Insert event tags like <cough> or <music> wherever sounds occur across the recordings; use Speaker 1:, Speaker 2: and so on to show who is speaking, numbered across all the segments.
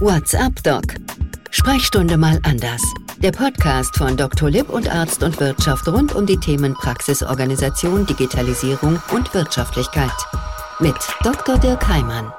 Speaker 1: What's up, Doc? Sprechstunde mal anders. Der Podcast von Dr. Lipp und Arzt und Wirtschaft rund um die Themen Praxisorganisation, Digitalisierung und Wirtschaftlichkeit. Mit Dr. Dirk Heimann.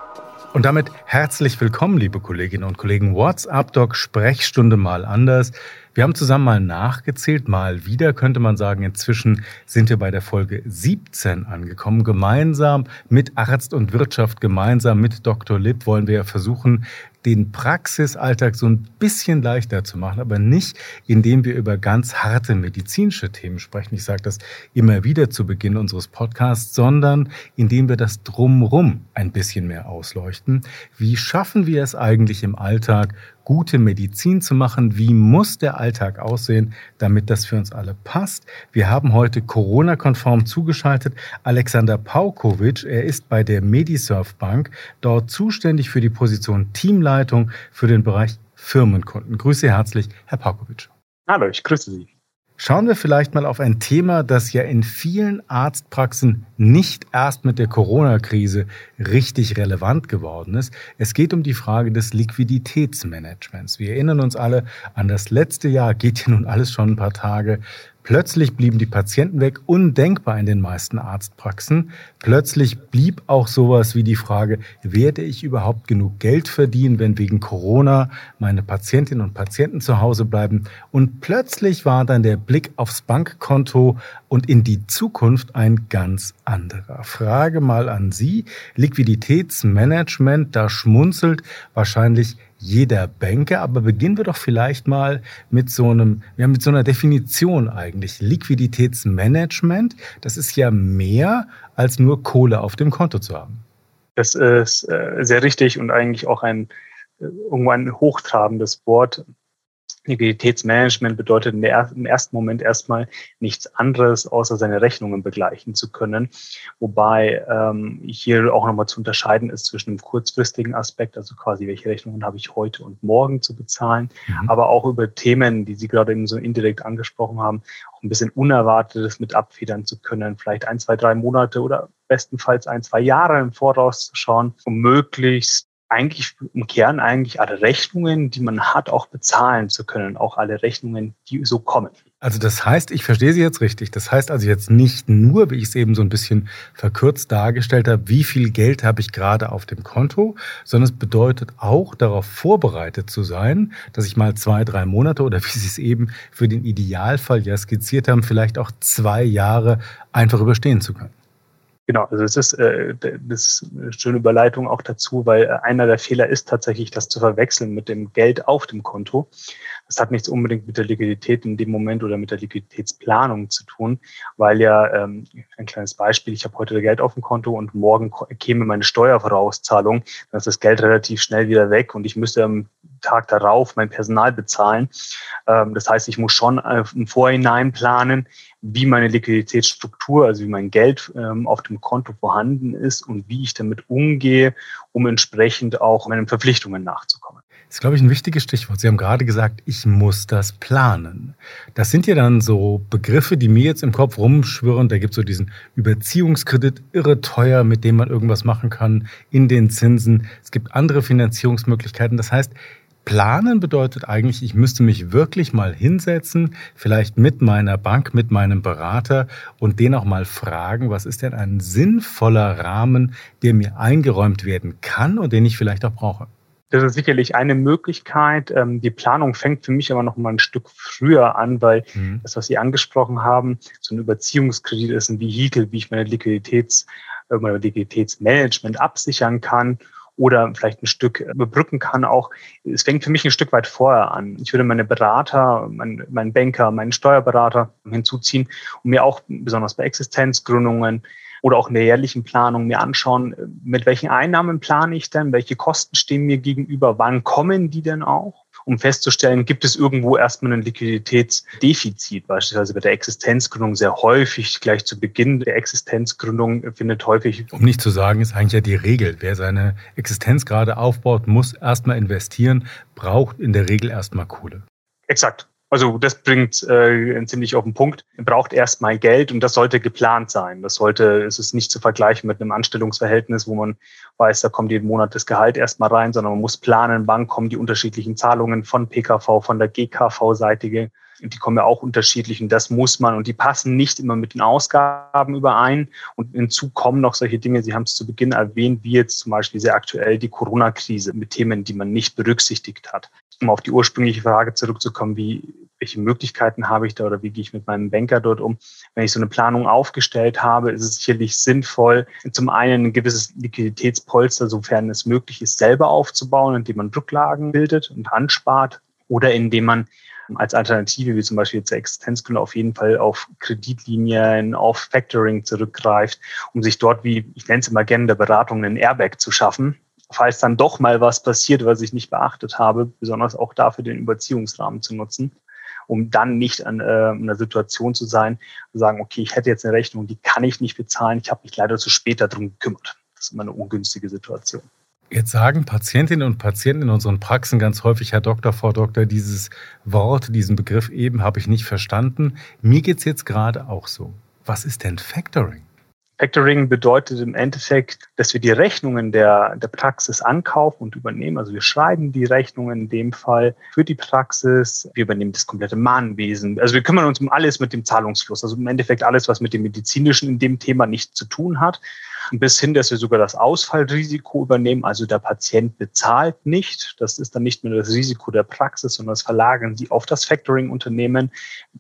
Speaker 2: Und damit herzlich willkommen, liebe Kolleginnen und Kollegen. WhatsApp Doc Sprechstunde mal anders. Wir haben zusammen mal nachgezählt, mal wieder könnte man sagen, inzwischen sind wir bei der Folge 17 angekommen. Gemeinsam mit Arzt und Wirtschaft, gemeinsam mit Dr. Lipp wollen wir versuchen, den Praxisalltag so ein bisschen leichter zu machen, aber nicht, indem wir über ganz harte medizinische Themen sprechen. Ich sage das immer wieder zu Beginn unseres Podcasts, sondern indem wir das drumrum ein bisschen mehr ausleuchten. Wie schaffen wir es eigentlich im Alltag, gute Medizin zu machen. Wie muss der Alltag aussehen, damit das für uns alle passt? Wir haben heute Corona-konform zugeschaltet Alexander Paukovic. Er ist bei der Medisurf Bank dort zuständig für die Position Teamleitung für den Bereich Firmenkunden. Grüße herzlich, Herr Paukovic.
Speaker 3: Hallo, ich grüße Sie.
Speaker 2: Schauen wir vielleicht mal auf ein Thema, das ja in vielen Arztpraxen nicht erst mit der Corona-Krise richtig relevant geworden ist. Es geht um die Frage des Liquiditätsmanagements. Wir erinnern uns alle an das letzte Jahr, geht ja nun alles schon ein paar Tage. Plötzlich blieben die Patienten weg, undenkbar in den meisten Arztpraxen. Plötzlich blieb auch sowas wie die Frage, werde ich überhaupt genug Geld verdienen, wenn wegen Corona meine Patientinnen und Patienten zu Hause bleiben? Und plötzlich war dann der Blick aufs Bankkonto und in die Zukunft ein ganz anderer. Frage mal an Sie, Liquiditätsmanagement, da schmunzelt wahrscheinlich jeder Banker. Aber beginnen wir doch vielleicht mal mit so einem, ja, mit so einer Definition eigentlich. Liquiditätsmanagement, das ist ja mehr als nur Kohle auf dem Konto zu haben.
Speaker 3: Das ist äh, sehr richtig und eigentlich auch ein äh, irgendwo ein hochtrabendes Wort. Liquiditätsmanagement bedeutet im ersten Moment erstmal nichts anderes, außer seine Rechnungen begleichen zu können. Wobei ähm, hier auch nochmal zu unterscheiden ist zwischen einem kurzfristigen Aspekt, also quasi welche Rechnungen habe ich heute und morgen zu bezahlen, mhm. aber auch über Themen, die Sie gerade eben so indirekt angesprochen haben, auch ein bisschen Unerwartetes mit abfedern zu können, vielleicht ein, zwei, drei Monate oder bestenfalls ein, zwei Jahre im Voraus zu schauen, um möglichst eigentlich im Kern eigentlich alle Rechnungen, die man hat, auch bezahlen zu können, auch alle Rechnungen, die so kommen.
Speaker 2: Also das heißt, ich verstehe Sie jetzt richtig. Das heißt also jetzt nicht nur, wie ich es eben so ein bisschen verkürzt dargestellt habe, wie viel Geld habe ich gerade auf dem Konto, sondern es bedeutet auch darauf vorbereitet zu sein, dass ich mal zwei, drei Monate oder wie Sie es eben für den Idealfall ja skizziert haben, vielleicht auch zwei Jahre einfach überstehen zu können.
Speaker 3: Genau, also es ist, äh, das ist eine schöne Überleitung auch dazu, weil äh, einer der Fehler ist tatsächlich, das zu verwechseln mit dem Geld auf dem Konto. Das hat nichts unbedingt mit der Liquidität in dem Moment oder mit der Liquiditätsplanung zu tun, weil ja, ähm, ein kleines Beispiel, ich habe heute Geld auf dem Konto und morgen käme meine Steuervorauszahlung, dann ist das Geld relativ schnell wieder weg und ich müsste am Tag darauf mein Personal bezahlen. Ähm, das heißt, ich muss schon äh, im Vorhinein planen, wie meine Liquiditätsstruktur, also wie mein Geld ähm, auf dem Konto vorhanden ist und wie ich damit umgehe, um entsprechend auch meinen Verpflichtungen nachzukommen.
Speaker 2: Das ist, glaube ich, ein wichtiges Stichwort. Sie haben gerade gesagt, ich muss das planen. Das sind ja dann so Begriffe, die mir jetzt im Kopf rumschwirren. Da gibt es so diesen Überziehungskredit, irre teuer, mit dem man irgendwas machen kann, in den Zinsen. Es gibt andere Finanzierungsmöglichkeiten. Das heißt, Planen bedeutet eigentlich, ich müsste mich wirklich mal hinsetzen, vielleicht mit meiner Bank, mit meinem Berater und den auch mal fragen, was ist denn ein sinnvoller Rahmen, der mir eingeräumt werden kann und den ich vielleicht auch brauche.
Speaker 3: Das ist sicherlich eine Möglichkeit. Ähm, die Planung fängt für mich aber noch mal ein Stück früher an, weil mhm. das, was Sie angesprochen haben, so ein Überziehungskredit ist ein Vehikel, wie ich meine Liquiditäts, äh, mein Liquiditätsmanagement absichern kann oder vielleicht ein Stück überbrücken kann auch. Es fängt für mich ein Stück weit vorher an. Ich würde meine Berater, meinen mein Banker, meinen Steuerberater hinzuziehen und mir auch besonders bei Existenzgründungen oder auch in der jährlichen Planung mir anschauen, mit welchen Einnahmen plane ich denn, welche Kosten stehen mir gegenüber, wann kommen die denn auch? Um festzustellen, gibt es irgendwo erstmal ein Liquiditätsdefizit, beispielsweise bei der Existenzgründung sehr häufig, gleich zu Beginn der Existenzgründung findet häufig.
Speaker 2: Um nicht zu sagen, ist eigentlich ja die Regel. Wer seine Existenz gerade aufbaut, muss erstmal investieren, braucht in der Regel erstmal Kohle.
Speaker 3: Exakt. Also das bringt äh, ziemlich auf den Punkt. Man braucht erstmal Geld und das sollte geplant sein. Das sollte, es ist nicht zu vergleichen mit einem Anstellungsverhältnis, wo man weiß, da kommt jeden Monat das Gehalt erstmal rein, sondern man muss planen, wann kommen die unterschiedlichen Zahlungen von PKV, von der GKV-seitige. Die kommen ja auch unterschiedlich und das muss man und die passen nicht immer mit den Ausgaben überein. Und hinzu kommen noch solche Dinge, Sie haben es zu Beginn erwähnt, wie jetzt zum Beispiel sehr aktuell die Corona-Krise mit Themen, die man nicht berücksichtigt hat um auf die ursprüngliche Frage zurückzukommen, wie, welche Möglichkeiten habe ich da oder wie gehe ich mit meinem Banker dort um? Wenn ich so eine Planung aufgestellt habe, ist es sicherlich sinnvoll, zum einen ein gewisses Liquiditätspolster, sofern es möglich ist, selber aufzubauen, indem man Rücklagen bildet und anspart oder indem man als Alternative, wie zum Beispiel jetzt der Existenzgründer, auf jeden Fall auf Kreditlinien, auf Factoring zurückgreift, um sich dort, wie ich nenne es immer gerne, der Beratung einen Airbag zu schaffen, falls dann doch mal was passiert, was ich nicht beachtet habe, besonders auch dafür den Überziehungsrahmen zu nutzen, um dann nicht an äh, einer Situation zu sein, zu sagen, okay, ich hätte jetzt eine Rechnung, die kann ich nicht bezahlen, ich habe mich leider zu spät darum gekümmert. Das ist immer eine ungünstige Situation.
Speaker 2: Jetzt sagen Patientinnen und Patienten in unseren Praxen ganz häufig, Herr Doktor, Frau Doktor, dieses Wort, diesen Begriff eben habe ich nicht verstanden. Mir geht es jetzt gerade auch so. Was ist denn Factoring?
Speaker 3: Factoring bedeutet im Endeffekt, dass wir die Rechnungen der, der Praxis ankaufen und übernehmen. Also wir schreiben die Rechnungen in dem Fall für die Praxis. Wir übernehmen das komplette Mahnwesen. Also wir kümmern uns um alles mit dem Zahlungsfluss. Also im Endeffekt alles, was mit dem medizinischen in dem Thema nichts zu tun hat bis hin, dass wir sogar das Ausfallrisiko übernehmen. Also der Patient bezahlt nicht. Das ist dann nicht mehr das Risiko der Praxis, sondern das verlagern Sie auf das Factoring-Unternehmen.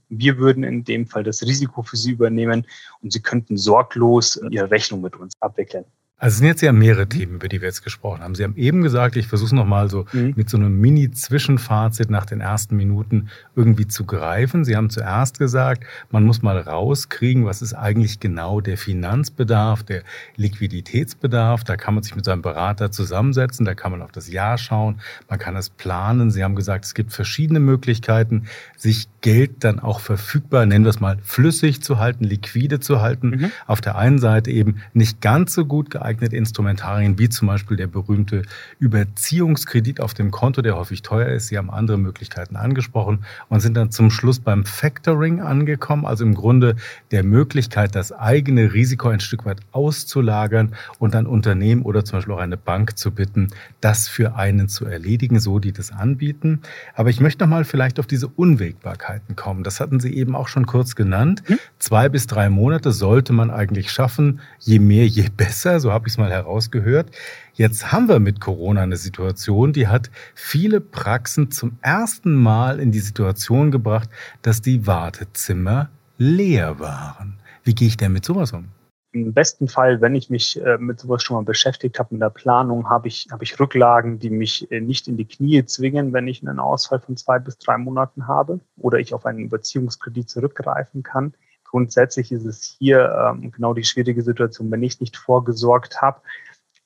Speaker 3: Wir würden in dem Fall das Risiko für Sie übernehmen und Sie könnten sorglos Ihre Rechnung mit uns abwickeln.
Speaker 2: Also es sind jetzt ja mehrere Themen, über die wir jetzt gesprochen haben. Sie haben eben gesagt, ich versuche es nochmal so mhm. mit so einem Mini-Zwischenfazit nach den ersten Minuten irgendwie zu greifen. Sie haben zuerst gesagt, man muss mal rauskriegen, was ist eigentlich genau der Finanzbedarf, der Liquiditätsbedarf. Da kann man sich mit seinem Berater zusammensetzen, da kann man auf das Jahr schauen, man kann es planen. Sie haben gesagt, es gibt verschiedene Möglichkeiten, sich Geld dann auch verfügbar, nennen wir es mal, flüssig zu halten, liquide zu halten. Mhm. Auf der einen Seite eben nicht ganz so gut geeignet geeignete Instrumentarien, wie zum Beispiel der berühmte Überziehungskredit auf dem Konto, der häufig teuer ist. Sie haben andere Möglichkeiten angesprochen und sind dann zum Schluss beim Factoring angekommen, also im Grunde der Möglichkeit, das eigene Risiko ein Stück weit auszulagern und ein Unternehmen oder zum Beispiel auch eine Bank zu bitten, das für einen zu erledigen, so die das anbieten. Aber ich möchte noch mal vielleicht auf diese Unwägbarkeiten kommen. Das hatten Sie eben auch schon kurz genannt. Hm? Zwei bis drei Monate sollte man eigentlich schaffen. Je mehr, je besser. So habe ich es mal herausgehört. Jetzt haben wir mit Corona eine Situation, die hat viele Praxen zum ersten Mal in die Situation gebracht, dass die Wartezimmer leer waren. Wie gehe ich denn mit sowas um?
Speaker 3: Im besten Fall, wenn ich mich äh, mit sowas schon mal beschäftigt habe, in der Planung, habe ich, habe ich Rücklagen, die mich äh, nicht in die Knie zwingen, wenn ich einen Ausfall von zwei bis drei Monaten habe oder ich auf einen Überziehungskredit zurückgreifen kann grundsätzlich ist es hier ähm, genau die schwierige Situation. Wenn ich nicht vorgesorgt habe,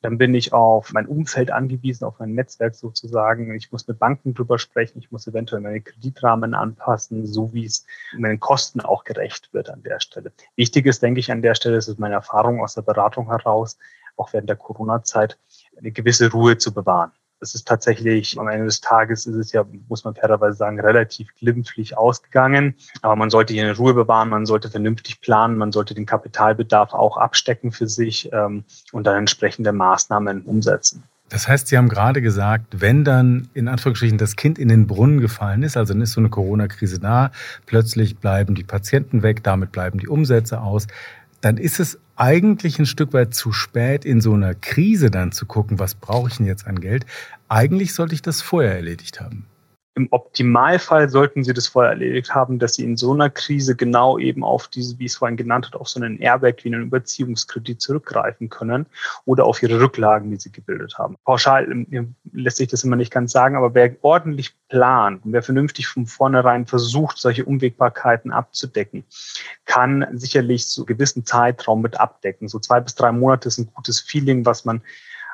Speaker 3: dann bin ich auf mein Umfeld angewiesen, auf mein Netzwerk sozusagen. Ich muss mit Banken drüber sprechen. Ich muss eventuell meine Kreditrahmen anpassen, so wie es meinen Kosten auch gerecht wird an der Stelle. Wichtig ist, denke ich, an der Stelle, das ist meine Erfahrung aus der Beratung heraus, auch während der Corona-Zeit, eine gewisse Ruhe zu bewahren es ist tatsächlich am Ende des Tages ist es ja, muss man fairerweise sagen, relativ glimpflich ausgegangen. Aber man sollte hier eine Ruhe bewahren, man sollte vernünftig planen, man sollte den Kapitalbedarf auch abstecken für sich ähm, und dann entsprechende Maßnahmen umsetzen.
Speaker 2: Das heißt, Sie haben gerade gesagt, wenn dann in Anführungsstrichen das Kind in den Brunnen gefallen ist, also dann ist so eine Corona-Krise da, plötzlich bleiben die Patienten weg, damit bleiben die Umsätze aus, dann ist es eigentlich ein Stück weit zu spät, in so einer Krise dann zu gucken, was brauche ich denn jetzt an Geld. Eigentlich sollte ich das vorher erledigt haben.
Speaker 3: Im Optimalfall sollten Sie das vorher erledigt haben, dass Sie in so einer Krise genau eben auf diese, wie es vorhin genannt hat, auf so einen Airbag wie einen Überziehungskredit zurückgreifen können oder auf Ihre Rücklagen, die Sie gebildet haben. Pauschal ähm, lässt sich das immer nicht ganz sagen, aber wer ordentlich plant und wer vernünftig von vornherein versucht, solche Unwägbarkeiten abzudecken, kann sicherlich einen gewissen Zeitraum mit abdecken. So zwei bis drei Monate ist ein gutes Feeling, was man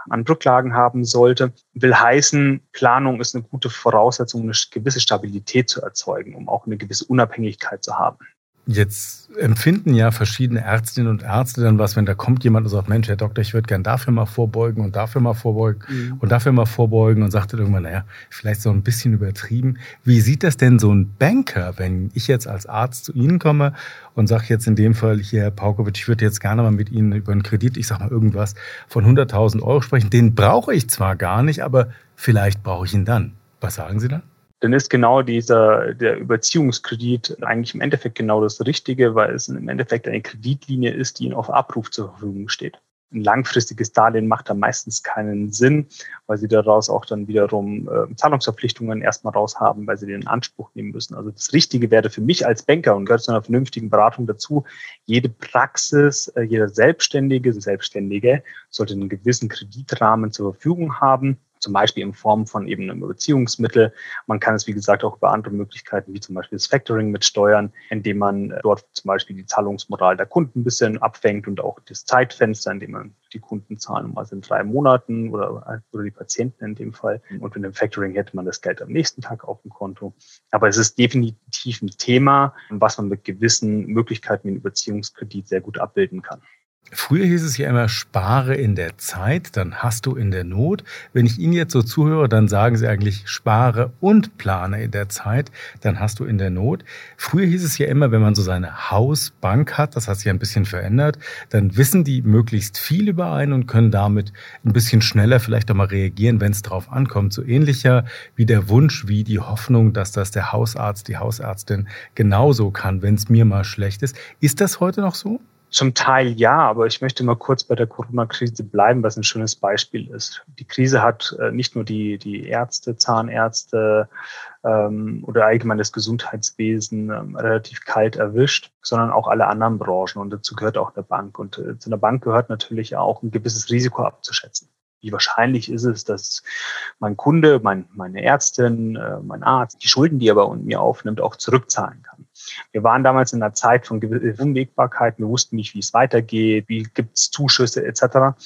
Speaker 3: an Rücklagen haben sollte. Will heißen, Planung ist eine gute Voraussetzung, eine gewisse Stabilität zu erzeugen, um auch eine gewisse Unabhängigkeit zu haben.
Speaker 2: Jetzt empfinden ja verschiedene Ärztinnen und Ärzte dann was, wenn da kommt jemand und sagt, Mensch, Herr Doktor, ich würde gern dafür mal vorbeugen und dafür mal vorbeugen mhm. und dafür mal vorbeugen und sagte irgendwann, naja, vielleicht so ein bisschen übertrieben. Wie sieht das denn so ein Banker, wenn ich jetzt als Arzt zu Ihnen komme und sage jetzt in dem Fall hier, Herr Paukowitsch, ich würde jetzt gerne mal mit Ihnen über einen Kredit, ich sag mal irgendwas, von 100.000 Euro sprechen. Den brauche ich zwar gar nicht, aber vielleicht brauche ich ihn dann. Was sagen Sie dann?
Speaker 3: Dann ist genau dieser, der Überziehungskredit eigentlich im Endeffekt genau das Richtige, weil es im Endeffekt eine Kreditlinie ist, die Ihnen auf Abruf zur Verfügung steht. Ein langfristiges Darlehen macht da meistens keinen Sinn, weil Sie daraus auch dann wiederum äh, Zahlungsverpflichtungen erstmal raus haben, weil Sie den Anspruch nehmen müssen. Also das Richtige wäre für mich als Banker und gehört zu einer vernünftigen Beratung dazu, jede Praxis, äh, jeder Selbstständige, Selbstständige sollte einen gewissen Kreditrahmen zur Verfügung haben, zum Beispiel in Form von eben einem Beziehungsmittel. Man kann es, wie gesagt, auch über andere Möglichkeiten, wie zum Beispiel das Factoring mit steuern, indem man dort zum Beispiel die Zahlungsmoral der Kunden ein bisschen abfängt und auch das Zeitfenster, in dem man die Kunden zahlen, mal in drei Monaten oder, oder die Patienten in dem Fall. Und mit dem Factoring hätte man das Geld am nächsten Tag auf dem Konto. Aber es ist definitiv ein Thema, was man mit gewissen Möglichkeiten wie einem Überziehungskredit sehr gut abbilden kann.
Speaker 2: Früher hieß es ja immer, spare in der Zeit, dann hast du in der Not. Wenn ich Ihnen jetzt so zuhöre, dann sagen Sie eigentlich, spare und plane in der Zeit, dann hast du in der Not. Früher hieß es ja immer, wenn man so seine Hausbank hat, das hat sich ein bisschen verändert, dann wissen die möglichst viel über einen und können damit ein bisschen schneller vielleicht auch mal reagieren, wenn es drauf ankommt. So ähnlicher wie der Wunsch, wie die Hoffnung, dass das der Hausarzt, die Hausärztin genauso kann, wenn es mir mal schlecht ist. Ist das heute noch so?
Speaker 3: Zum Teil ja, aber ich möchte mal kurz bei der Corona-Krise bleiben, was ein schönes Beispiel ist. Die Krise hat äh, nicht nur die, die Ärzte, Zahnärzte ähm, oder allgemein das Gesundheitswesen ähm, relativ kalt erwischt, sondern auch alle anderen Branchen und dazu gehört auch eine Bank. Und äh, zu einer Bank gehört natürlich auch ein gewisses Risiko abzuschätzen. Wie wahrscheinlich ist es, dass mein Kunde, mein, meine Ärztin, äh, mein Arzt die Schulden, die er bei mir aufnimmt, auch zurückzahlen kann? Wir waren damals in einer Zeit von Unwägbarkeit. Wir wussten nicht, wie es weitergeht, wie gibt es Zuschüsse etc.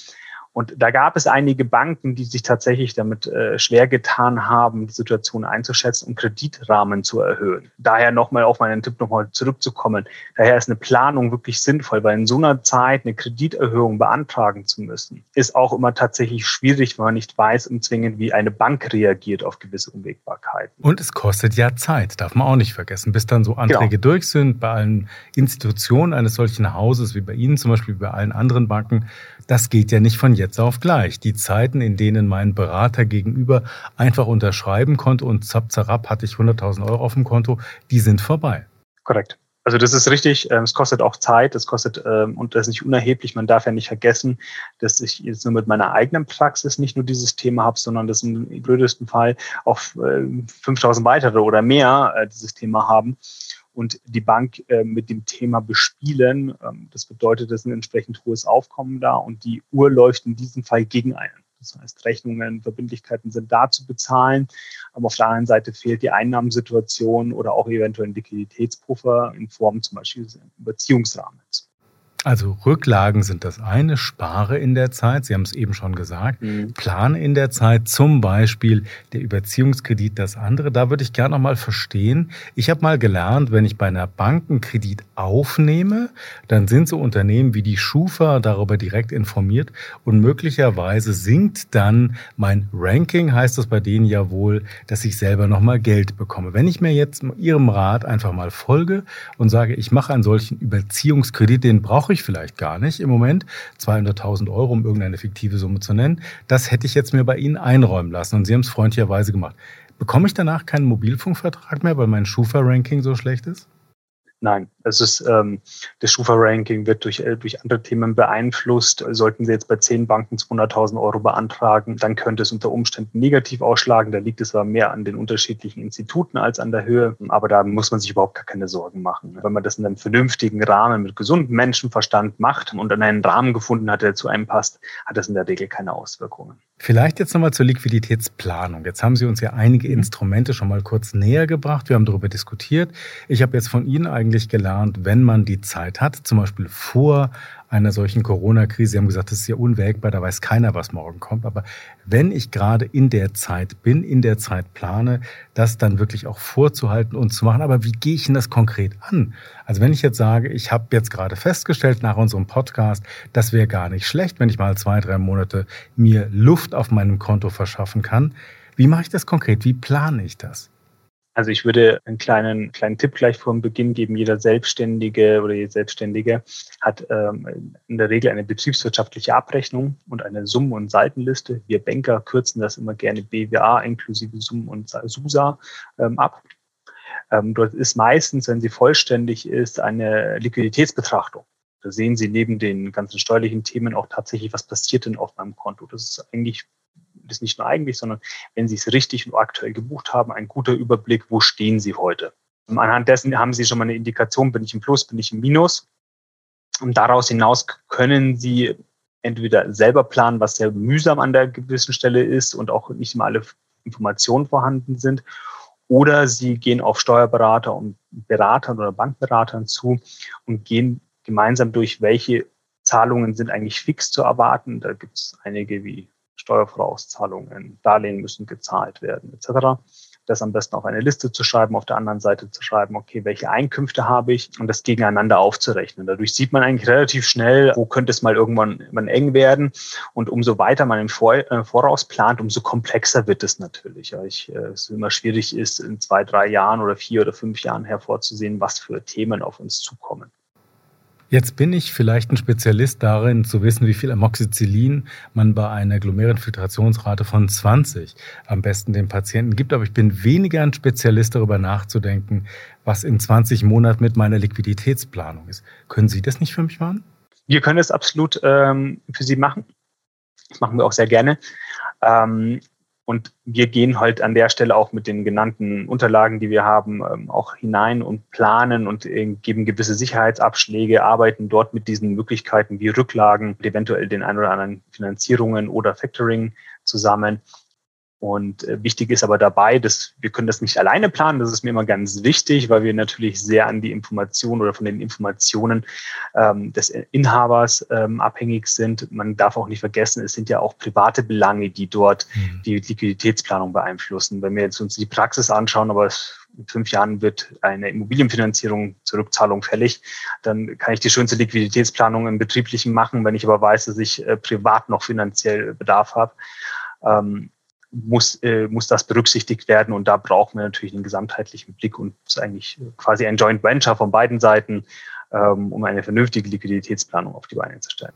Speaker 3: Und da gab es einige Banken, die sich tatsächlich damit äh, schwer getan haben, die Situation einzuschätzen und Kreditrahmen zu erhöhen. Daher nochmal auf meinen Tipp nochmal zurückzukommen. Daher ist eine Planung wirklich sinnvoll, weil in so einer Zeit eine Krediterhöhung beantragen zu müssen, ist auch immer tatsächlich schwierig, wenn man nicht weiß umzwingend, wie eine Bank reagiert auf gewisse Unwägbarkeiten.
Speaker 2: Und es kostet ja Zeit, darf man auch nicht vergessen, bis dann so Anträge genau. durch sind. Bei allen Institutionen eines solchen Hauses wie bei Ihnen zum Beispiel, wie bei allen anderen Banken, das geht ja nicht von jetzt auf gleich. Die Zeiten, in denen mein Berater gegenüber einfach unterschreiben konnte und zapp, zarab hatte ich 100.000 Euro auf dem Konto, die sind vorbei.
Speaker 3: Korrekt. Also das ist richtig, ähm, es kostet auch Zeit, es kostet, ähm, und das ist nicht unerheblich, man darf ja nicht vergessen, dass ich jetzt nur mit meiner eigenen Praxis nicht nur dieses Thema habe, sondern dass im blödesten Fall auch 5000 äh, weitere oder mehr äh, dieses Thema haben und die Bank äh, mit dem Thema bespielen. Ähm, das bedeutet, es ist ein entsprechend hohes Aufkommen da und die Uhr läuft in diesem Fall gegen einen. Das heißt, Rechnungen, Verbindlichkeiten sind da zu bezahlen, aber auf der anderen Seite fehlt die Einnahmensituation oder auch eventuell ein Liquiditätspuffer in Form zum Beispiel des Überziehungsrahmens.
Speaker 2: Also Rücklagen sind das eine, spare in der Zeit, Sie haben es eben schon gesagt, mhm. plane in der Zeit, zum Beispiel der Überziehungskredit das andere. Da würde ich gerne noch mal verstehen. Ich habe mal gelernt, wenn ich bei einer Bank einen Kredit aufnehme, dann sind so Unternehmen wie die Schufa darüber direkt informiert und möglicherweise sinkt dann mein Ranking, heißt das bei denen ja wohl, dass ich selber noch mal Geld bekomme. Wenn ich mir jetzt Ihrem Rat einfach mal folge und sage, ich mache einen solchen Überziehungskredit, den brauche brauche ich vielleicht gar nicht im Moment, 200.000 Euro, um irgendeine fiktive Summe zu nennen. Das hätte ich jetzt mir bei Ihnen einräumen lassen und Sie haben es freundlicherweise gemacht. Bekomme ich danach keinen Mobilfunkvertrag mehr, weil mein Schufa-Ranking so schlecht ist?
Speaker 3: Nein, es ist ähm, das Schufa-Ranking wird durch, äh, durch andere Themen beeinflusst. Sollten Sie jetzt bei zehn Banken 200.000 Euro beantragen, dann könnte es unter Umständen negativ ausschlagen. Da liegt es aber mehr an den unterschiedlichen Instituten als an der Höhe. Aber da muss man sich überhaupt gar keine Sorgen machen. Wenn man das in einem vernünftigen Rahmen mit gesundem Menschenverstand macht und dann einen Rahmen gefunden hat, der zu einem passt, hat das in der Regel keine Auswirkungen.
Speaker 2: Vielleicht jetzt nochmal zur Liquiditätsplanung. Jetzt haben Sie uns ja einige mhm. Instrumente schon mal kurz näher gebracht. Wir haben darüber diskutiert. Ich habe jetzt von Ihnen eigentlich gelernt, wenn man die Zeit hat, zum Beispiel vor einer solchen Corona-Krise. Sie haben gesagt, das ist ja unwägbar, da weiß keiner, was morgen kommt. Aber wenn ich gerade in der Zeit bin, in der Zeit plane, das dann wirklich auch vorzuhalten und zu machen. Aber wie gehe ich denn das konkret an? Also wenn ich jetzt sage, ich habe jetzt gerade festgestellt nach unserem Podcast, das wäre gar nicht schlecht, wenn ich mal zwei, drei Monate mir Luft auf meinem Konto verschaffen kann. Wie mache ich das konkret? Wie plane ich das?
Speaker 3: Also ich würde einen kleinen, kleinen Tipp gleich vor dem Beginn geben. Jeder Selbstständige oder jede Selbstständige hat ähm, in der Regel eine betriebswirtschaftliche Abrechnung und eine Summen- und Seitenliste. Wir Banker kürzen das immer gerne BWA inklusive Summen und SUSA ähm, ab. Ähm, dort ist meistens, wenn sie vollständig ist, eine Liquiditätsbetrachtung. Da sehen Sie neben den ganzen steuerlichen Themen auch tatsächlich, was passiert denn auf meinem Konto. Das ist eigentlich das nicht nur eigentlich, sondern wenn Sie es richtig und aktuell gebucht haben, ein guter Überblick, wo stehen Sie heute. Und anhand dessen haben Sie schon mal eine Indikation, bin ich im Plus, bin ich im Minus. Und daraus hinaus können Sie entweder selber planen, was sehr mühsam an der gewissen Stelle ist und auch nicht immer alle Informationen vorhanden sind. Oder Sie gehen auf Steuerberater und Beratern oder Bankberatern zu und gehen gemeinsam durch, welche Zahlungen sind eigentlich fix zu erwarten. Da gibt es einige wie Steuervorauszahlungen, Darlehen müssen gezahlt werden, etc. Das am besten auf eine Liste zu schreiben, auf der anderen Seite zu schreiben, okay, welche Einkünfte habe ich und das gegeneinander aufzurechnen. Dadurch sieht man eigentlich relativ schnell, wo könnte es mal irgendwann, irgendwann eng werden. Und umso weiter man im äh, Voraus plant, umso komplexer wird es natürlich. Ich, äh, es immer schwierig ist, in zwei, drei Jahren oder vier oder fünf Jahren hervorzusehen, was für Themen auf uns zukommen.
Speaker 2: Jetzt bin ich vielleicht ein Spezialist darin, zu wissen, wie viel Amoxicillin man bei einer Glomerulenfiltrationsrate von 20 am besten dem Patienten gibt. Aber ich bin weniger ein Spezialist darüber nachzudenken, was in 20 Monaten mit meiner Liquiditätsplanung ist. Können Sie das nicht für mich machen?
Speaker 3: Wir können es absolut ähm, für Sie machen. Das machen wir auch sehr gerne. Ähm, und wir gehen halt an der Stelle auch mit den genannten Unterlagen, die wir haben, ähm, auch hinein und planen und äh, geben gewisse Sicherheitsabschläge, arbeiten dort mit diesen Möglichkeiten wie Rücklagen, eventuell den ein oder anderen Finanzierungen oder Factoring zusammen und äh, wichtig ist aber dabei, dass wir können das nicht alleine planen. Das ist mir immer ganz wichtig, weil wir natürlich sehr an die Informationen oder von den Informationen ähm, des Inhabers ähm, abhängig sind. Man darf auch nicht vergessen, es sind ja auch private Belange, die dort mhm. die Liquiditätsplanung beeinflussen. Wenn wir jetzt uns die Praxis anschauen, aber in fünf Jahren wird eine Immobilienfinanzierung zur Rückzahlung fällig, dann kann ich die schönste Liquiditätsplanung im Betrieblichen machen, wenn ich aber weiß, dass ich äh, privat noch finanziell Bedarf habe. Ähm, muss, äh, muss das berücksichtigt werden. Und da brauchen wir natürlich einen gesamtheitlichen Blick und eigentlich quasi ein Joint Venture von beiden Seiten, ähm, um eine vernünftige Liquiditätsplanung auf die Beine zu stellen.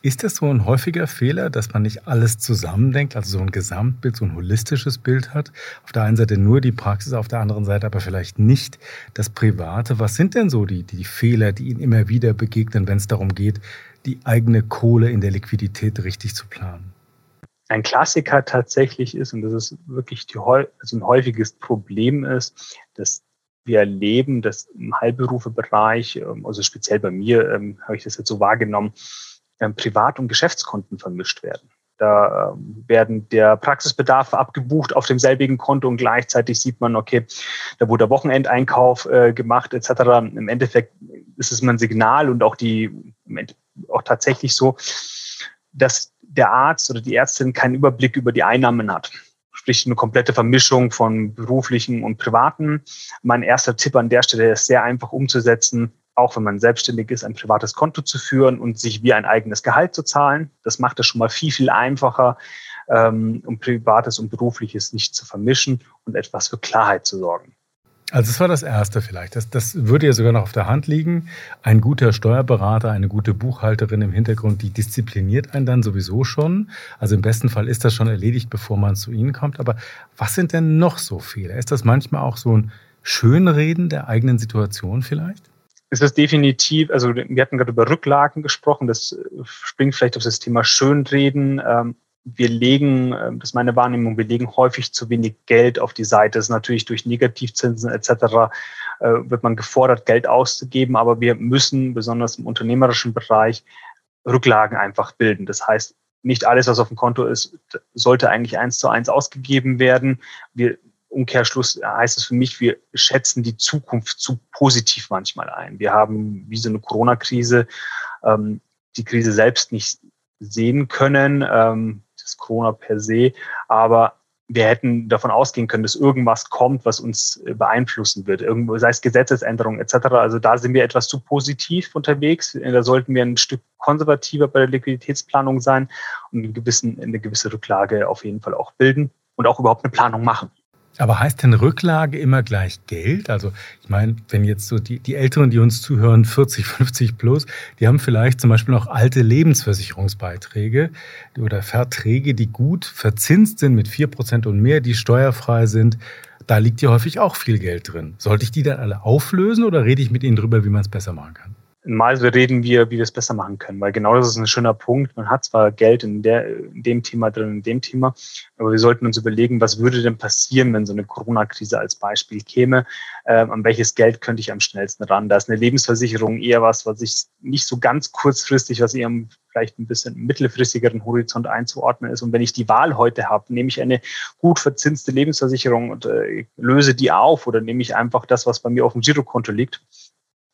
Speaker 2: Ist das so ein häufiger Fehler, dass man nicht alles zusammendenkt, also so ein Gesamtbild, so ein holistisches Bild hat? Auf der einen Seite nur die Praxis, auf der anderen Seite aber vielleicht nicht das Private. Was sind denn so die, die Fehler, die Ihnen immer wieder begegnen, wenn es darum geht, die eigene Kohle in der Liquidität richtig zu planen?
Speaker 3: Ein Klassiker tatsächlich ist, und das ist wirklich die, also ein häufiges Problem ist, dass wir erleben, dass im Heilberufebereich, ähm, also speziell bei mir ähm, habe ich das jetzt so wahrgenommen, ähm, Privat- und Geschäftskonten vermischt werden. Da ähm, werden der Praxisbedarf abgebucht auf demselbigen Konto und gleichzeitig sieht man, okay, da wurde der Wochenendeinkauf äh, gemacht etc. Im Endeffekt ist es mal ein Signal und auch die auch tatsächlich so, dass der Arzt oder die Ärztin keinen Überblick über die Einnahmen hat. Sprich eine komplette Vermischung von beruflichen und privaten. Mein erster Tipp an der Stelle ist sehr einfach umzusetzen, auch wenn man selbstständig ist, ein privates Konto zu führen und sich wie ein eigenes Gehalt zu zahlen. Das macht es schon mal viel, viel einfacher, ähm, um Privates und Berufliches nicht zu vermischen und etwas für Klarheit zu sorgen.
Speaker 2: Also das war das Erste vielleicht. Das, das würde ja sogar noch auf der Hand liegen. Ein guter Steuerberater, eine gute Buchhalterin im Hintergrund, die diszipliniert einen dann sowieso schon. Also im besten Fall ist das schon erledigt, bevor man zu Ihnen kommt. Aber was sind denn noch so Fehler? Ist das manchmal auch so ein Schönreden der eigenen Situation vielleicht?
Speaker 3: Ist definitiv, also wir hatten gerade über Rücklagen gesprochen, das springt vielleicht auf das Thema Schönreden. Ähm, wir legen, ähm, das ist meine Wahrnehmung, wir legen häufig zu wenig Geld auf die Seite. Das ist natürlich durch Negativzinsen etc. Äh, wird man gefordert, Geld auszugeben, aber wir müssen besonders im unternehmerischen Bereich Rücklagen einfach bilden. Das heißt, nicht alles, was auf dem Konto ist, sollte eigentlich eins zu eins ausgegeben werden. Wir, Umkehrschluss heißt es für mich, wir schätzen die Zukunft zu positiv manchmal ein. Wir haben wie so eine Corona-Krise ähm, die Krise selbst nicht sehen können, ähm, das Corona per se, aber wir hätten davon ausgehen können, dass irgendwas kommt, was uns äh, beeinflussen wird, irgendwo, sei es Gesetzesänderungen etc. Also da sind wir etwas zu positiv unterwegs. Da sollten wir ein Stück konservativer bei der Liquiditätsplanung sein und eine, gewissen, eine gewisse Rücklage auf jeden Fall auch bilden und auch überhaupt eine Planung machen.
Speaker 2: Aber heißt denn Rücklage immer gleich Geld? Also ich meine, wenn jetzt so die, die Älteren, die uns zuhören, 40, 50 plus, die haben vielleicht zum Beispiel noch alte Lebensversicherungsbeiträge oder Verträge, die gut verzinst sind mit vier Prozent und mehr, die steuerfrei sind. Da liegt ja häufig auch viel Geld drin. Sollte ich die dann alle auflösen oder rede ich mit Ihnen drüber, wie man es besser machen kann?
Speaker 3: Mal reden wir, wie wir es besser machen können, weil genau das ist ein schöner Punkt. Man hat zwar Geld in, der, in dem Thema drin, in dem Thema, aber wir sollten uns überlegen, was würde denn passieren, wenn so eine Corona-Krise als Beispiel käme? Ähm, an welches Geld könnte ich am schnellsten ran? Da ist eine Lebensversicherung eher was, was ich nicht so ganz kurzfristig, was eher vielleicht ein bisschen mittelfristigeren Horizont einzuordnen ist. Und wenn ich die Wahl heute habe, nehme ich eine gut verzinste Lebensversicherung und äh, löse die auf oder nehme ich einfach das, was bei mir auf dem Girokonto liegt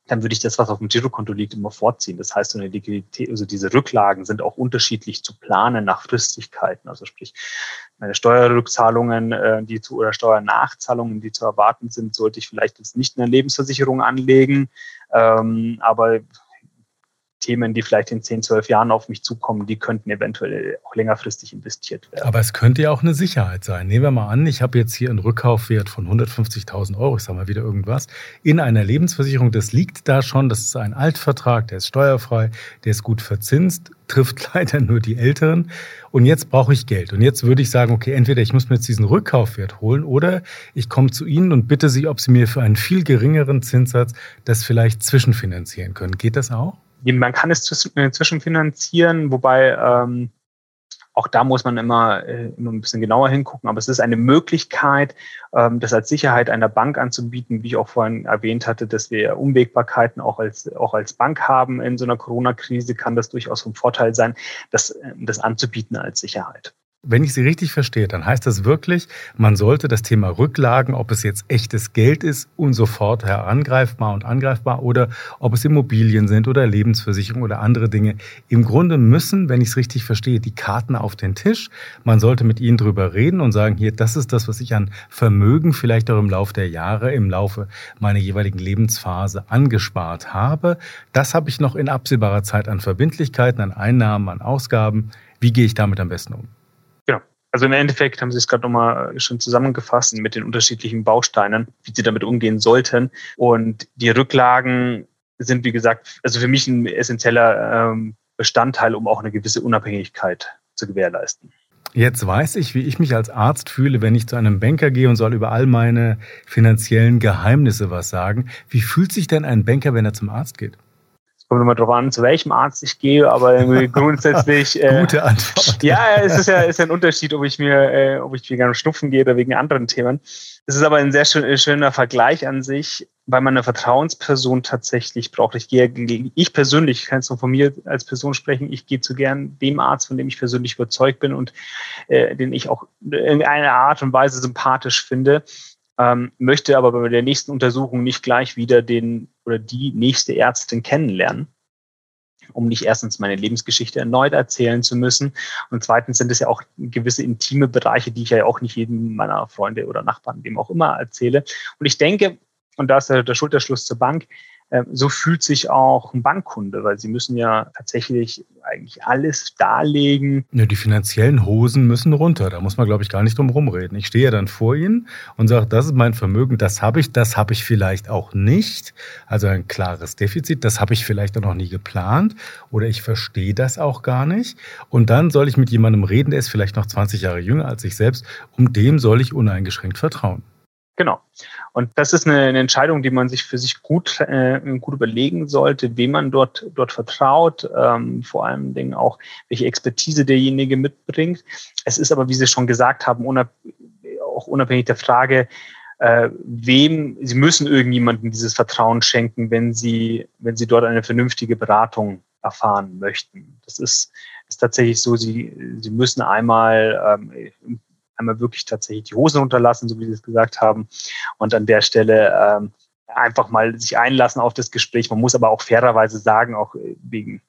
Speaker 3: dann würde ich das, was auf dem Girokonto liegt, immer vorziehen. Das heißt, so eine Liquidität, also diese Rücklagen sind auch unterschiedlich zu planen nach Fristigkeiten. Also sprich, meine Steuerrückzahlungen, äh, die zu oder Steuernachzahlungen, die zu erwarten sind, sollte ich vielleicht jetzt nicht in eine Lebensversicherung anlegen. Ähm, aber Themen, die vielleicht in 10, 12 Jahren auf mich zukommen, die könnten eventuell auch längerfristig investiert werden.
Speaker 2: Aber es könnte ja auch eine Sicherheit sein. Nehmen wir mal an, ich habe jetzt hier einen Rückkaufwert von 150.000 Euro, ich sage mal wieder irgendwas, in einer Lebensversicherung. Das liegt da schon, das ist ein Altvertrag, der ist steuerfrei, der ist gut verzinst, trifft <laughs> leider nur die Älteren. Und jetzt brauche ich Geld. Und jetzt würde ich sagen, okay, entweder ich muss mir jetzt diesen Rückkaufwert holen oder ich komme zu Ihnen und bitte Sie, ob Sie mir für einen viel geringeren Zinssatz das vielleicht zwischenfinanzieren können. Geht das auch?
Speaker 3: Man kann es äh, zwischenfinanzieren, wobei ähm, auch da muss man immer, äh, immer ein bisschen genauer hingucken. Aber es ist eine Möglichkeit, ähm, das als Sicherheit einer Bank anzubieten, wie ich auch vorhin erwähnt hatte, dass wir Umwegbarkeiten auch als, auch als Bank haben. In so einer Corona-Krise kann das durchaus vom Vorteil sein, das, äh, das anzubieten als Sicherheit.
Speaker 2: Wenn ich Sie richtig verstehe, dann heißt das wirklich, man sollte das Thema Rücklagen, ob es jetzt echtes Geld ist und sofort herangreifbar und angreifbar oder ob es Immobilien sind oder Lebensversicherung oder andere Dinge. Im Grunde müssen, wenn ich es richtig verstehe, die Karten auf den Tisch. Man sollte mit ihnen drüber reden und sagen, hier, das ist das, was ich an Vermögen vielleicht auch im Laufe der Jahre, im Laufe meiner jeweiligen Lebensphase angespart habe. Das habe ich noch in absehbarer Zeit an Verbindlichkeiten, an Einnahmen, an Ausgaben. Wie gehe ich damit am besten um?
Speaker 3: Also im Endeffekt haben Sie es gerade nochmal schon zusammengefasst mit den unterschiedlichen Bausteinen, wie Sie damit umgehen sollten. Und die Rücklagen sind, wie gesagt, also für mich ein essentieller ähm, Bestandteil, um auch eine gewisse Unabhängigkeit zu gewährleisten.
Speaker 2: Jetzt weiß ich, wie ich mich als Arzt fühle, wenn ich zu einem Banker gehe und soll über all meine finanziellen Geheimnisse was sagen. Wie fühlt sich denn ein Banker, wenn er zum Arzt geht?
Speaker 3: Kommt immer drauf an, zu welchem Arzt ich gehe, aber <laughs> grundsätzlich.
Speaker 2: Äh, Gute Antwort.
Speaker 3: Ja, es ist ja ist ein Unterschied, ob ich mir, äh, ob ich wegen Schnupfen gehe oder wegen anderen Themen. Es ist aber ein sehr schön, schöner Vergleich an sich, weil man eine Vertrauensperson tatsächlich braucht. Ich gehe, ich persönlich, ich kann jetzt nur von mir als Person sprechen, ich gehe zu gern dem Arzt, von dem ich persönlich überzeugt bin und äh, den ich auch in einer Art und Weise sympathisch finde ähm, möchte aber bei der nächsten Untersuchung nicht gleich wieder den oder die nächste Ärztin kennenlernen, um nicht erstens meine Lebensgeschichte erneut erzählen zu müssen. Und zweitens sind es ja auch gewisse intime Bereiche, die ich ja auch nicht jedem meiner Freunde oder Nachbarn, dem auch immer erzähle. Und ich denke, und da ist der Schulterschluss zur Bank, so fühlt sich auch ein Bankkunde, weil sie müssen ja tatsächlich eigentlich alles darlegen.
Speaker 2: Ja, die finanziellen Hosen müssen runter. Da muss man, glaube ich, gar nicht drum rumreden. Ich stehe ja dann vor Ihnen und sage, das ist mein Vermögen, das habe ich, das habe ich vielleicht auch nicht. Also ein klares Defizit, das habe ich vielleicht auch noch nie geplant oder ich verstehe das auch gar nicht. Und dann soll ich mit jemandem reden, der ist vielleicht noch 20 Jahre jünger als ich selbst, um dem soll ich uneingeschränkt vertrauen.
Speaker 3: Genau. Und das ist eine, eine, Entscheidung, die man sich für sich gut, äh, gut überlegen sollte, wem man dort, dort vertraut, ähm, vor allen Dingen auch, welche Expertise derjenige mitbringt. Es ist aber, wie Sie schon gesagt haben, unab auch unabhängig der Frage, äh, wem Sie müssen irgendjemandem dieses Vertrauen schenken, wenn Sie, wenn Sie dort eine vernünftige Beratung erfahren möchten. Das ist, ist tatsächlich so, Sie, Sie müssen einmal ähm, einmal wirklich tatsächlich die Hosen runterlassen, so wie Sie es gesagt haben. Und an der Stelle ähm, einfach mal sich einlassen auf das Gespräch. Man muss aber auch fairerweise sagen, auch wegen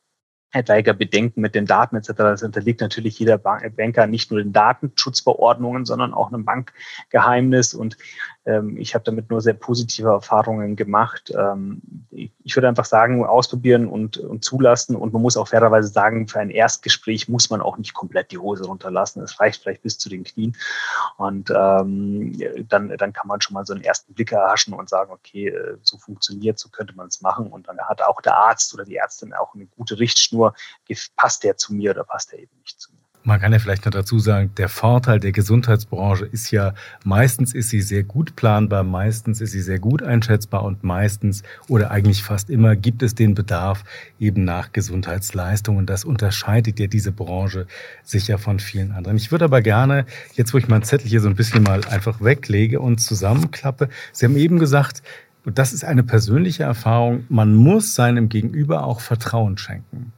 Speaker 3: etwaiger Bedenken mit den Daten etc. Das unterliegt natürlich jeder Banker nicht nur den Datenschutzverordnungen, sondern auch einem Bankgeheimnis. Und ähm, ich habe damit nur sehr positive Erfahrungen gemacht. Ähm, ich würde einfach sagen, ausprobieren und, und zulassen. Und man muss auch fairerweise sagen, für ein Erstgespräch muss man auch nicht komplett die Hose runterlassen. Es reicht vielleicht bis zu den Knien. Und ähm, dann, dann kann man schon mal so einen ersten Blick erhaschen und sagen, okay, äh, so funktioniert, so könnte man es machen. Und dann hat auch der Arzt oder die Ärztin auch eine gute Richtschnur, passt der zu mir oder passt der eben nicht zu mir.
Speaker 2: Man kann ja vielleicht noch dazu sagen, der Vorteil der Gesundheitsbranche ist ja, meistens ist sie sehr gut planbar, meistens ist sie sehr gut einschätzbar und meistens oder eigentlich fast immer gibt es den Bedarf eben nach Gesundheitsleistungen. Das unterscheidet ja diese Branche sicher von vielen anderen. Ich würde aber gerne, jetzt wo ich mein Zettel hier so ein bisschen mal einfach weglege und zusammenklappe, Sie haben eben gesagt, und das ist eine persönliche Erfahrung, man muss seinem Gegenüber auch Vertrauen schenken.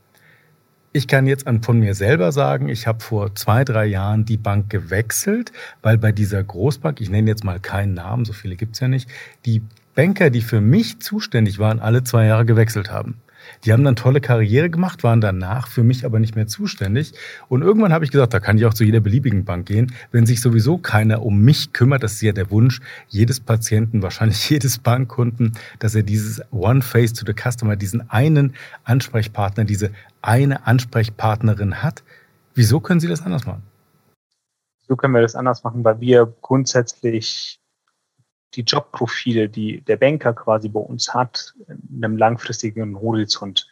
Speaker 2: Ich kann jetzt von mir selber sagen, ich habe vor zwei, drei Jahren die Bank gewechselt, weil bei dieser Großbank, ich nenne jetzt mal keinen Namen, so viele gibt's ja nicht, die Banker, die für mich zuständig waren, alle zwei Jahre gewechselt haben. Die haben dann tolle Karriere gemacht, waren danach für mich aber nicht mehr zuständig. Und irgendwann habe ich gesagt, da kann ich auch zu jeder beliebigen Bank gehen, wenn sich sowieso keiner um mich kümmert. Das ist ja der Wunsch jedes Patienten, wahrscheinlich <laughs> jedes Bankkunden, dass er dieses One Face to the Customer, diesen einen Ansprechpartner, diese eine Ansprechpartnerin hat. Wieso können Sie das anders machen?
Speaker 3: So können wir das anders machen, weil wir grundsätzlich die Jobprofile, die der Banker quasi bei uns hat, in einem langfristigen Horizont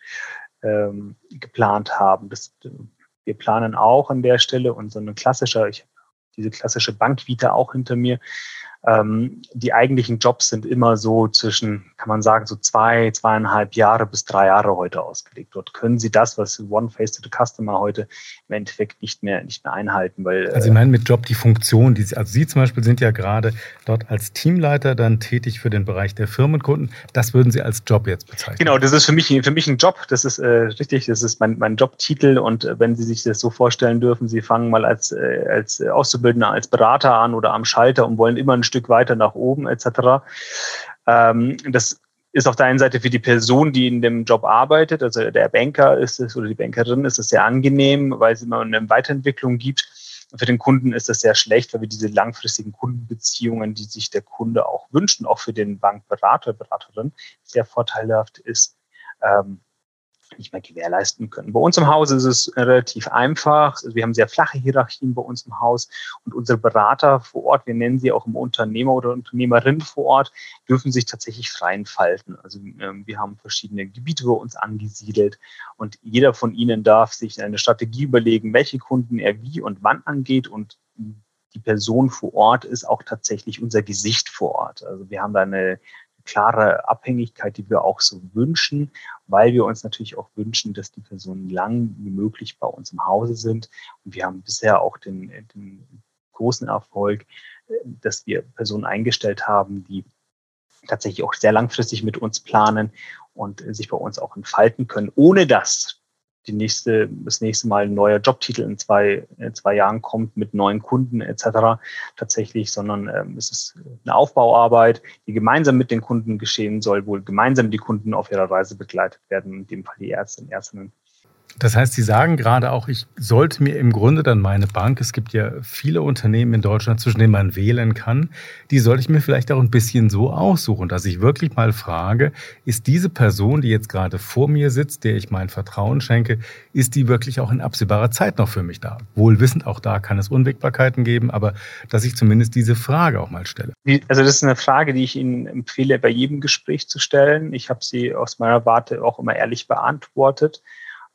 Speaker 3: ähm, geplant haben. Das, wir planen auch an der Stelle und so eine klassische, ich habe diese klassische Bankvita auch hinter mir, ähm, die eigentlichen Jobs sind immer so zwischen, kann man sagen, so zwei, zweieinhalb Jahre bis drei Jahre heute ausgelegt. Dort können Sie das, was One Face to the Customer heute im Endeffekt nicht mehr, nicht mehr einhalten, weil.
Speaker 2: Also Sie meinen mit Job die Funktion, die Sie, also Sie zum Beispiel sind ja gerade dort als Teamleiter dann tätig für den Bereich der Firmenkunden. Das würden Sie als Job jetzt bezeichnen?
Speaker 3: Genau, das ist für mich, für mich ein Job. Das ist äh, richtig, das ist mein, mein Jobtitel und äh, wenn Sie sich das so vorstellen dürfen, Sie fangen mal als, äh, als Auszubildender, als Berater an oder am Schalter und wollen immer ein Stück weiter nach oben etc. Ähm, das ist auf der einen Seite für die Person, die in dem Job arbeitet, also der Banker ist es oder die Bankerin ist es sehr angenehm, weil es immer eine Weiterentwicklung gibt. Für den Kunden ist das sehr schlecht, weil wir diese langfristigen Kundenbeziehungen, die sich der Kunde auch wünscht, auch für den Bankberater, Beraterin sehr vorteilhaft ist, ähm, nicht mehr gewährleisten können. Bei uns im Haus ist es relativ einfach. Wir haben sehr flache Hierarchien bei uns im Haus und unsere Berater vor Ort, wir nennen sie auch im Unternehmer oder Unternehmerin vor Ort, dürfen sich tatsächlich frei entfalten. Also ähm, wir haben verschiedene Gebiete bei uns angesiedelt und jeder von ihnen darf sich eine Strategie überlegen, welche Kunden er wie und wann angeht und die Person vor Ort ist auch tatsächlich unser Gesicht vor Ort. Also wir haben da eine klare Abhängigkeit, die wir auch so wünschen, weil wir uns natürlich auch wünschen, dass die Personen lang wie möglich bei uns im Hause sind. Und wir haben bisher auch den, den großen Erfolg, dass wir Personen eingestellt haben, die tatsächlich auch sehr langfristig mit uns planen und sich bei uns auch entfalten können, ohne dass die nächste, das nächste Mal ein neuer Jobtitel in zwei, in zwei Jahren kommt mit neuen Kunden etc. tatsächlich, sondern ähm, es ist eine Aufbauarbeit, die gemeinsam mit den Kunden geschehen soll, wo gemeinsam die Kunden auf ihrer Reise begleitet werden, in dem Fall die Ärztinnen und Ärztinnen
Speaker 2: das heißt, Sie sagen gerade auch, ich sollte mir im Grunde dann meine Bank, es gibt ja viele Unternehmen in Deutschland, zwischen denen man wählen kann, die sollte ich mir vielleicht auch ein bisschen so aussuchen, dass ich wirklich mal frage, ist diese Person, die jetzt gerade vor mir sitzt, der ich mein Vertrauen schenke, ist die wirklich auch in absehbarer Zeit noch für mich da? Wohlwissend, auch da kann es Unwägbarkeiten geben, aber dass ich zumindest diese Frage auch mal stelle.
Speaker 3: Also das ist eine Frage, die ich Ihnen empfehle, bei jedem Gespräch zu stellen. Ich habe sie aus meiner Warte auch immer ehrlich beantwortet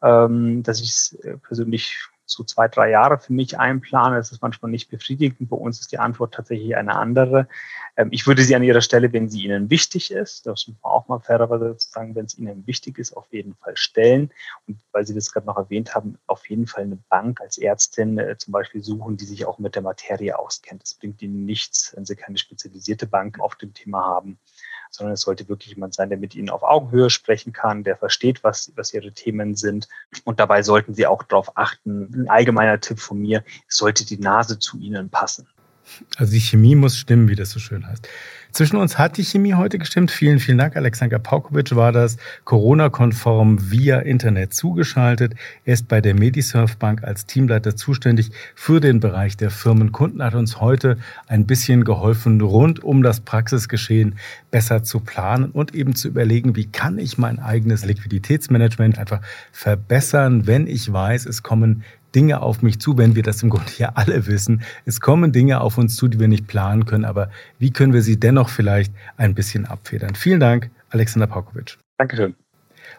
Speaker 3: ähm, dass ich es äh, persönlich so zwei, drei Jahre für mich einplane. Das ist manchmal nicht befriedigend. Bei uns ist die Antwort tatsächlich eine andere. Ähm, ich würde sie an Ihrer Stelle, wenn sie Ihnen wichtig ist, das muss man auch mal fairerweise sagen, wenn es Ihnen wichtig ist, auf jeden Fall stellen. Und weil Sie das gerade noch erwähnt haben, auf jeden Fall eine Bank als Ärztin äh, zum Beispiel suchen, die sich auch mit der Materie auskennt. Das bringt Ihnen nichts, wenn Sie keine spezialisierte Bank auf dem Thema haben sondern es sollte wirklich jemand sein, der mit Ihnen auf Augenhöhe sprechen kann, der versteht, was, was Ihre Themen sind. Und dabei sollten Sie auch darauf achten, ein allgemeiner Tipp von mir, sollte die Nase zu Ihnen passen.
Speaker 2: Also die Chemie muss stimmen, wie das so schön heißt. Zwischen uns hat die Chemie heute gestimmt. Vielen, vielen Dank. Alexander Paukovic war das, Corona-konform via Internet zugeschaltet. Er ist bei der Medisurf Bank als Teamleiter zuständig für den Bereich der Firmenkunden, hat uns heute ein bisschen geholfen, rund um das Praxisgeschehen besser zu planen und eben zu überlegen, wie kann ich mein eigenes Liquiditätsmanagement einfach verbessern, wenn ich weiß, es kommen Dinge auf mich zu, wenn wir das im Grunde ja alle wissen. Es kommen Dinge auf uns zu, die wir nicht planen können, aber wie können wir sie dennoch vielleicht ein bisschen abfedern? Vielen Dank, Alexander Paukovic.
Speaker 3: Dankeschön.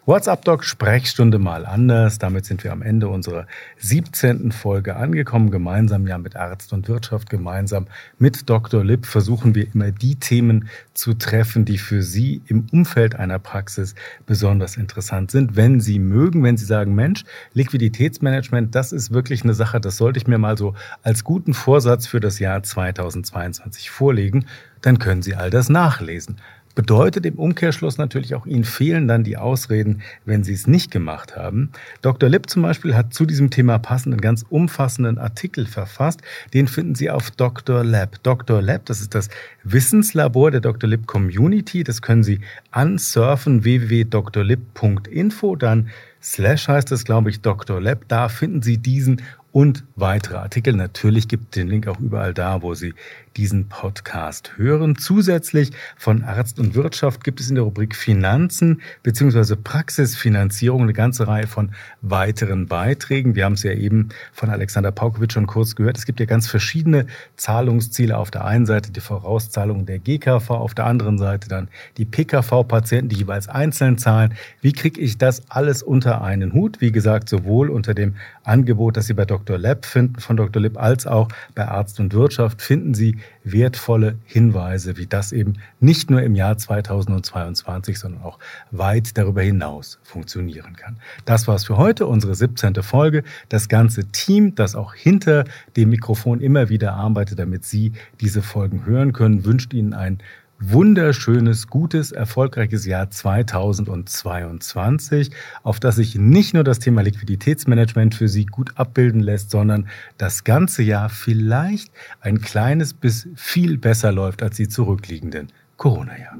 Speaker 2: WhatsApp Doc Sprechstunde mal anders. Damit sind wir am Ende unserer 17. Folge angekommen. Gemeinsam ja mit Arzt und Wirtschaft, gemeinsam mit Dr. Lipp versuchen wir immer die Themen zu treffen, die für Sie im Umfeld einer Praxis besonders interessant sind. Wenn Sie mögen, wenn Sie sagen, Mensch, Liquiditätsmanagement, das ist wirklich eine Sache, das sollte ich mir mal so als guten Vorsatz für das Jahr 2022 vorlegen, dann können Sie all das nachlesen. Bedeutet im Umkehrschluss natürlich auch, Ihnen fehlen dann die Ausreden, wenn Sie es nicht gemacht haben. Dr. Lipp zum Beispiel hat zu diesem Thema passenden, ganz umfassenden Artikel verfasst. Den finden Sie auf Dr. Lab. Dr. Lab, das ist das Wissenslabor der Dr. Lipp Community. Das können Sie ansurfen www.drlib.info. Dann slash heißt es, glaube ich, Dr. Lab. Da finden Sie diesen und weitere Artikel. Natürlich gibt den Link auch überall da, wo Sie diesen Podcast hören. Zusätzlich von Arzt und Wirtschaft gibt es in der Rubrik Finanzen bzw. Praxisfinanzierung eine ganze Reihe von weiteren Beiträgen. Wir haben es ja eben von Alexander Paukowitsch schon kurz gehört. Es gibt ja ganz verschiedene Zahlungsziele. Auf der einen Seite die Vorauszahlung der GKV, auf der anderen Seite dann die PKV-Patienten, die jeweils einzeln zahlen. Wie kriege ich das alles unter einen Hut? Wie gesagt, sowohl unter dem Angebot, das Sie bei Dr. Lab finden, von Dr. Lipp, als auch bei Arzt und Wirtschaft finden Sie wertvolle Hinweise, wie das eben nicht nur im Jahr 2022, sondern auch weit darüber hinaus funktionieren kann. Das war's für heute, unsere 17. Folge. Das ganze Team, das auch hinter dem Mikrofon immer wieder arbeitet, damit Sie diese Folgen hören können, wünscht Ihnen ein wunderschönes, gutes, erfolgreiches Jahr 2022, auf das sich nicht nur das Thema Liquiditätsmanagement für Sie gut abbilden lässt, sondern das ganze Jahr vielleicht ein kleines bis viel besser läuft als die zurückliegenden Corona-Jahr.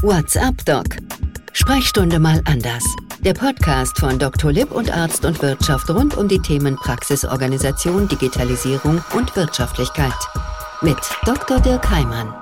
Speaker 1: WhatsApp Doc. Sprechstunde mal anders. Der Podcast von Dr. Lipp und Arzt und Wirtschaft rund um die Themen Praxisorganisation, Digitalisierung und Wirtschaftlichkeit. Mit Dr. Dirk Heimann.